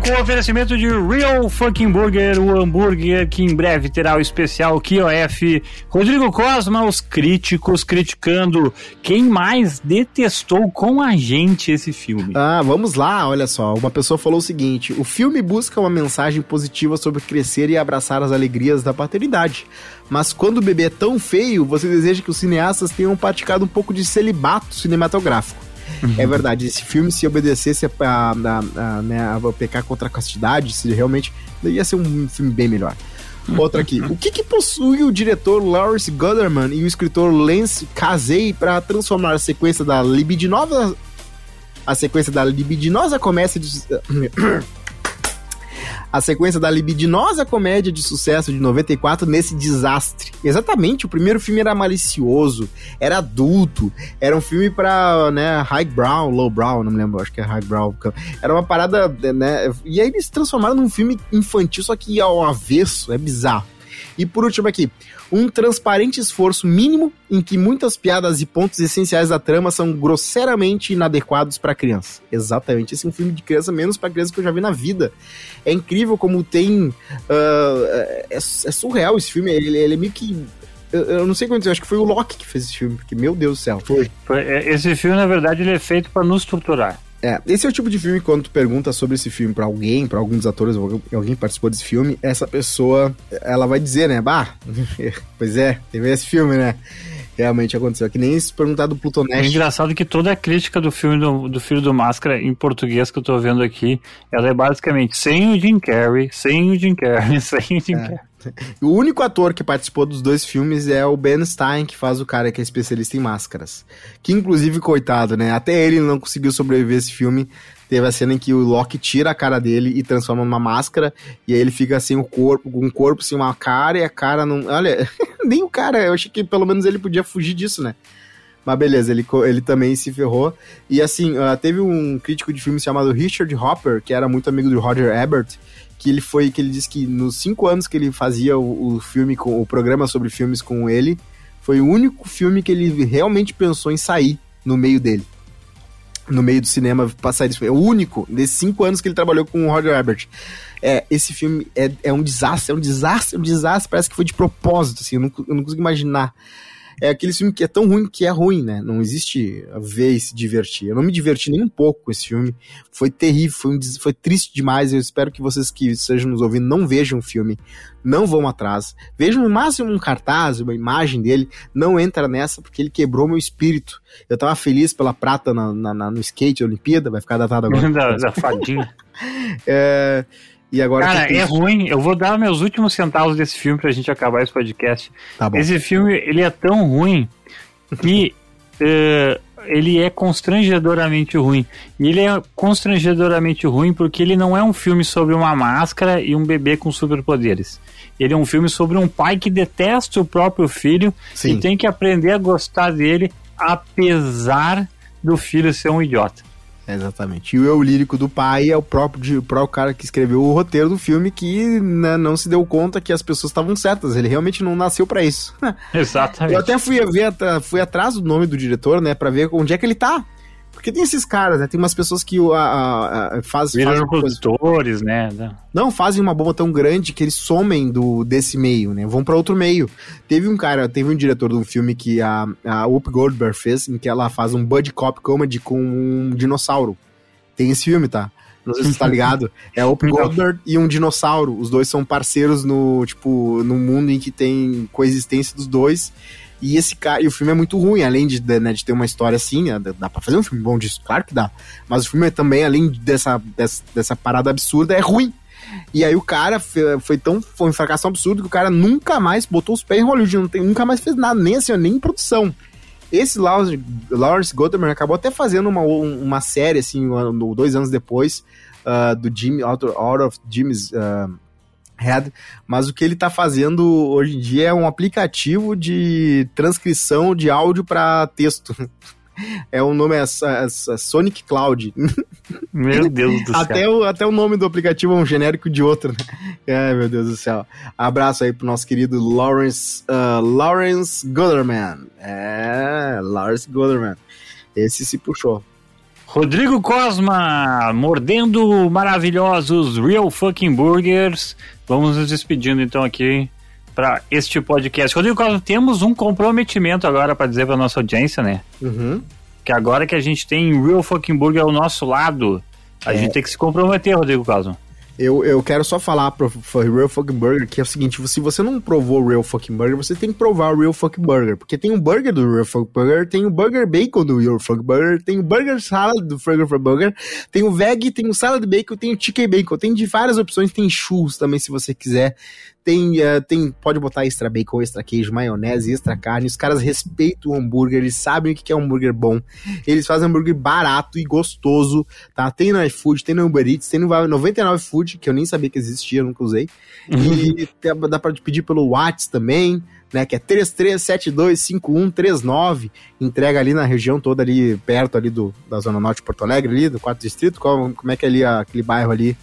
Com oferecimento de Real Fucking Burger, o hambúrguer que em breve terá o especial QOF. Rodrigo Cosma, os críticos criticando quem mais detestou com a gente esse filme. Ah, vamos lá, olha só. Uma pessoa falou o seguinte: o filme busca uma mensagem positiva sobre crescer e abraçar as alegrias da paternidade. Mas quando o bebê é tão feio, você deseja que os cineastas tenham praticado um pouco de celibato cinematográfico. É verdade, esse filme, se obedecesse a, a, a, né, a pecar contra a castidade, se realmente. ia ser um filme bem melhor. Outra aqui. O que, que possui o diretor Lawrence Guterman e o escritor Lance Casey para transformar a sequência da libidinosa a sequência da libidinosa comédia de a sequência da libidinosa comédia de sucesso de 94 nesse desastre. Exatamente, o primeiro filme era malicioso, era adulto, era um filme pra, né, highbrow, lowbrow, não me lembro, acho que é highbrow. Era uma parada, né, e aí eles transformaram num filme infantil, só que ao avesso, é bizarro. E por último aqui, um transparente esforço mínimo em que muitas piadas e pontos essenciais da trama são grosseiramente inadequados para criança. Exatamente, esse é um filme de criança menos para criança que eu já vi na vida. É incrível como tem. ah, é, é surreal esse filme, ele, ele é meio que. Eu, eu não sei quanto, acho que foi o Loki que fez esse filme, porque, meu Deus do céu. Foi. Esse filme, na verdade, ele é feito para nos torturar. É, esse é o tipo de filme quando tu pergunta sobre esse filme pra alguém, pra algum dos atores, ou alguém que participou desse filme, essa pessoa, ela vai dizer, né, bah, pois é, teve esse filme, né, realmente aconteceu, é que nem se perguntar do É Plutonete. engraçado que toda a crítica do filme do, do Filho do Máscara, em português que eu tô vendo aqui, ela é basicamente sem o Jim Carrey, sem o Jim Carrey, sem o Jim Carrey. O único ator que participou dos dois filmes é o Ben Stein, que faz o cara que é especialista em máscaras. Que inclusive, coitado, né? Até ele não conseguiu sobreviver a esse filme. Teve a cena em que o Loki tira a cara dele e transforma numa máscara, e aí ele fica sem o corpo, com o corpo sem uma cara, e a cara não. Olha, nem o cara, eu achei que pelo menos ele podia fugir disso, né? Mas beleza, ele, ele também se ferrou. E assim, ah, teve um crítico de filme chamado Richard Hopper, que era muito amigo do Roger Ebert, que ele foi, que ele disse que nos cinco anos que ele fazia o, o filme com o programa sobre filmes com ele, foi o único filme que ele realmente pensou em sair no meio dele. No meio do cinema, desse filme. É o único desses cinco anos que ele trabalhou com o Roger Ebert. É, esse filme é, é um desastre, é um desastre, é um desastre, parece que foi de propósito, assim, eu não, eu não consigo imaginar. É aquele filme que é tão ruim que é ruim, né? Não existe ver e se divertir. Eu não me diverti nem um pouco com esse filme. Foi terrível, foi, um foi triste demais. Eu espero que vocês que estejam nos ouvindo não vejam o filme, não vão atrás. Vejam no máximo um cartaz, uma imagem dele. Não entra nessa porque ele quebrou meu espírito. Eu tava feliz pela prata na, na- na- no skate, Olimpíada, vai ficar datado agora. da, da fadinha. É, e agora Cara, é ruim. Eu vou dar meus últimos centavos desse filme pra gente acabar esse podcast. Tá. Esse filme, ele é tão ruim que eh, ele é constrangedoramente ruim. E ele é constrangedoramente ruim porque ele não é um filme sobre uma máscara e um bebê com superpoderes. Ele é um filme sobre um pai que detesta o próprio filho Sim. e tem que aprender a gostar dele apesar do filho ser um idiota. Exatamente. E o eu lírico do pai é o próprio, o próprio cara que escreveu o roteiro do filme que né, não se deu conta que as pessoas estavam certas. Ele realmente não nasceu pra isso. Exatamente. Eu até fui ver, fui atrás do nome do diretor, né, pra ver onde é que ele tá. Porque tem esses caras, né? Tem umas pessoas que o- a, a, a, faz, produtores, né? não fazem uma bomba tão grande que eles somem do desse meio, né? Vão pra outro meio. Teve um cara, teve um diretor de um filme que a, a Whoopi Goldberg fez, em que ela faz um buddy cop comedy com um dinossauro. Tem esse filme, tá? Não sei se você tá ligado. É Não. Goldberg e um dinossauro. Os dois são parceiros no, tipo, no mundo em que tem coexistência dos dois. E esse cara, e o filme é muito ruim, além de, né, de ter uma história assim, né, dá pra fazer um filme bom disso, claro que dá. Mas o filme é também, além dessa, dessa, dessa parada absurda, é ruim. E aí o cara foi tão foi um fracasso absurdo que o cara nunca mais botou os pés em Hollywood, não tem, nunca mais fez nada, nem assim, nem em produção. Esse Lawrence, Lawrence acabou até fazendo uma, um- uma série, assim, dois anos depois, ah, do Jimmy, Out, of Jimmy's ah, Head, mas o que ele tá fazendo hoje em dia é um aplicativo de transcrição de áudio para texto. É o nome é, é- é Sonic Cloud. Meu Deus do céu. Até o, até o nome do aplicativo é um genérico de outro, né? Ai, meu Deus do céu. Abraço aí pro nosso querido Lawrence, ah, Lawrence Guderman. É, Lawrence Guderman. Esse se puxou. Rodrigo Cosma, mordendo maravilhosos Real Fucking Burgers. Vamos nos despedindo então aqui para este podcast. Rodrigo Cosma, temos um comprometimento agora para dizer para nossa audiência, né? Uhum. Que agora que a gente tem Real Fucking Burger ao nosso lado, a É. gente tem que se comprometer, Rodrigo Cosma. Eu, eu quero só falar pro, pro Real Fucking Burger que é o seguinte: se você não provou o Real Fucking Burger, você tem que provar o Real Fucking Burger. Porque tem o burger do Real Fucking Burger, tem o Burger Bacon do Real Fucking Burger, tem o Burger Salad do Burger for Burger, tem o Veg, tem o Salad Bacon, tem o Chicken Bacon, tem de várias opções, tem churros também se você quiser. Tem, eh, tem, pode botar extra bacon, extra queijo, maionese, extra carne. Os caras respeitam o hambúrguer, eles sabem o que é um hambúrguer bom. Eles fazem hambúrguer barato e gostoso, tá? Tem no iFood, tem no Uber Eats, tem no 99 Food, que eu nem sabia que existia, nunca usei. E dá pra pedir pelo WhatsApp também, né? Que é 33725139. Entrega ali na região toda ali, perto ali do, da Zona Norte de Porto Alegre, ali, do quarto distrito. Qual, como é que é ali a- aquele bairro ali?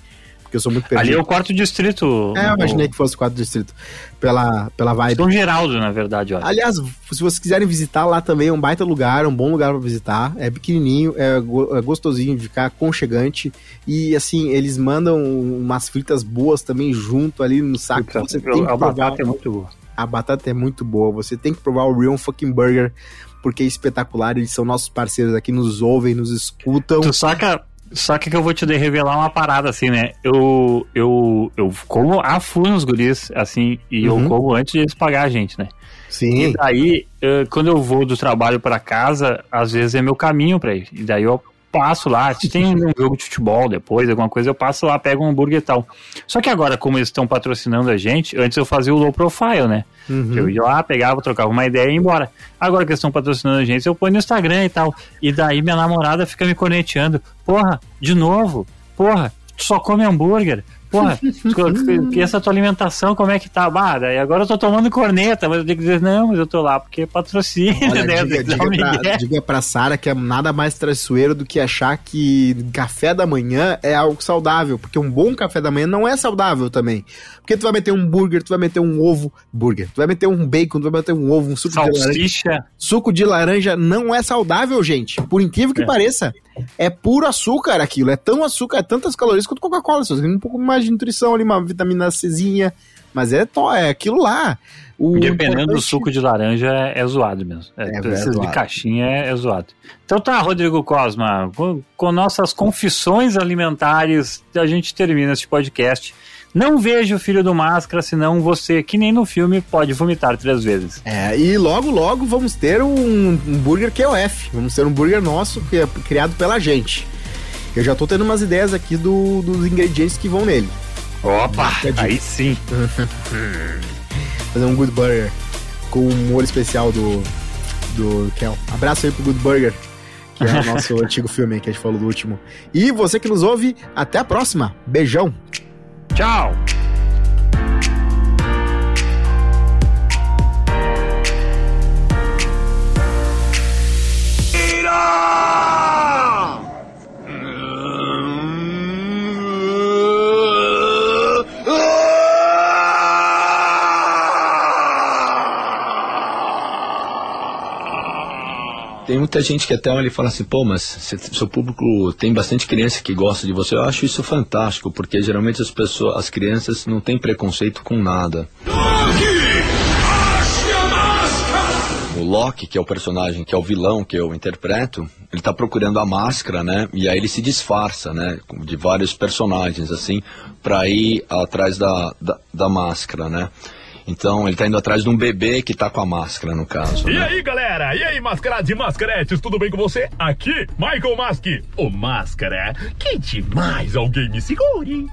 Porque eu sou muito perdido. Ali é o quarto distrito. É, eu imaginei que fosse o quarto distrito. Pela, pela vibe. São Geraldo, na verdade, ó. Aliás, se vocês quiserem visitar lá também, é um baita lugar, um bom lugar pra visitar. É pequenininho, é, é gostosinho de ficar, aconchegante. E assim, eles mandam umas fritas boas também junto ali no saco. Puta, Você tem que a provar. batata é muito boa. A batata é muito boa. Você tem que provar o Real Fucking Burger, porque é espetacular. Eles são nossos parceiros aqui, nos ouvem, nos escutam. Tu saca, saca que eu vou te de- revelar uma parada, assim, né? Eu, eu, eu como a full nos guris, assim, e Uhum. eu como antes de eles pagar a gente, né? Sim. E daí, quando eu vou do trabalho pra casa, às vezes é meu caminho pra ir. E daí eu passo lá. Se tem um jogo de futebol depois, alguma coisa, eu passo lá, pego um hambúrguer e tal. Só que agora, como eles estão patrocinando a gente, antes eu fazia o low profile, né? Eu ia lá, pegava, trocava uma ideia e ia embora. Agora que eles estão patrocinando a gente, eu ponho no Instagram e tal. E daí minha namorada fica me corneteando. Porra, de novo? Porra, tu só come hambúrguer? Porra, tu- e essa tua alimentação, como é que tá? Bah, daí agora eu tô tomando corneta, mas eu tenho que dizer, não, mas eu tô lá porque patrocina, Olha, né? diga, que um pra, diga pra Sara que é nada mais traiçoeiro do que achar que café da manhã é algo saudável, porque um bom café da manhã não é saudável também. Porque tu vai meter um burger, tu vai meter um ovo, burger, tu vai meter um bacon, tu vai meter um ovo, um suco de laranja. Salsicha. Suco de laranja não é saudável, gente. Por incrível que É. pareça, é puro açúcar aquilo. É tão açúcar, é tantas calorias quanto Coca-Cola. Só tem um pouco mais de nutrição ali, uma vitamina Czinha. Mas é, to- é aquilo lá. O Dependendo do suco de laranja, é, é zoado mesmo. É, É, é esses de zoado. caixinha é, é zoado. Então tá, Rodrigo Cosma, com, com nossas confissões alimentares, a gente termina esse podcast. Não veja o filho do máscara, senão você, que nem no filme, pode vomitar três vezes. É, e logo, logo vamos ter um, um burger QF. Vamos ter um burger nosso, que é criado pela gente. Eu já tô tendo umas ideias aqui do- dos ingredientes que vão nele. Opa, aí sim. Fazer um good burger com um molho especial do, do Kel. Abraço aí pro Good Burger, que é o nosso antigo filme que a gente falou do último. E você que nos ouve, até a próxima. Beijão. Tchau. Tem muita gente que até olha e fala assim, pô, mas seu público tem bastante criança que gosta de você. Eu acho isso fantástico, porque geralmente as pessoas, as crianças não têm preconceito com nada. O Loki, que é o personagem, que é o vilão que eu interpreto, ele tá procurando a máscara, né? E aí ele se disfarça, né? De vários personagens, assim, pra ir atrás da, da, da máscara, né? Então ele tá indo atrás de um bebê que tá com a máscara, no caso. E né? aí, galera? E aí, mascarados e mascaretes, tudo bem com você? Aqui, Michael Mask, o Máscara. Que demais alguém me segure.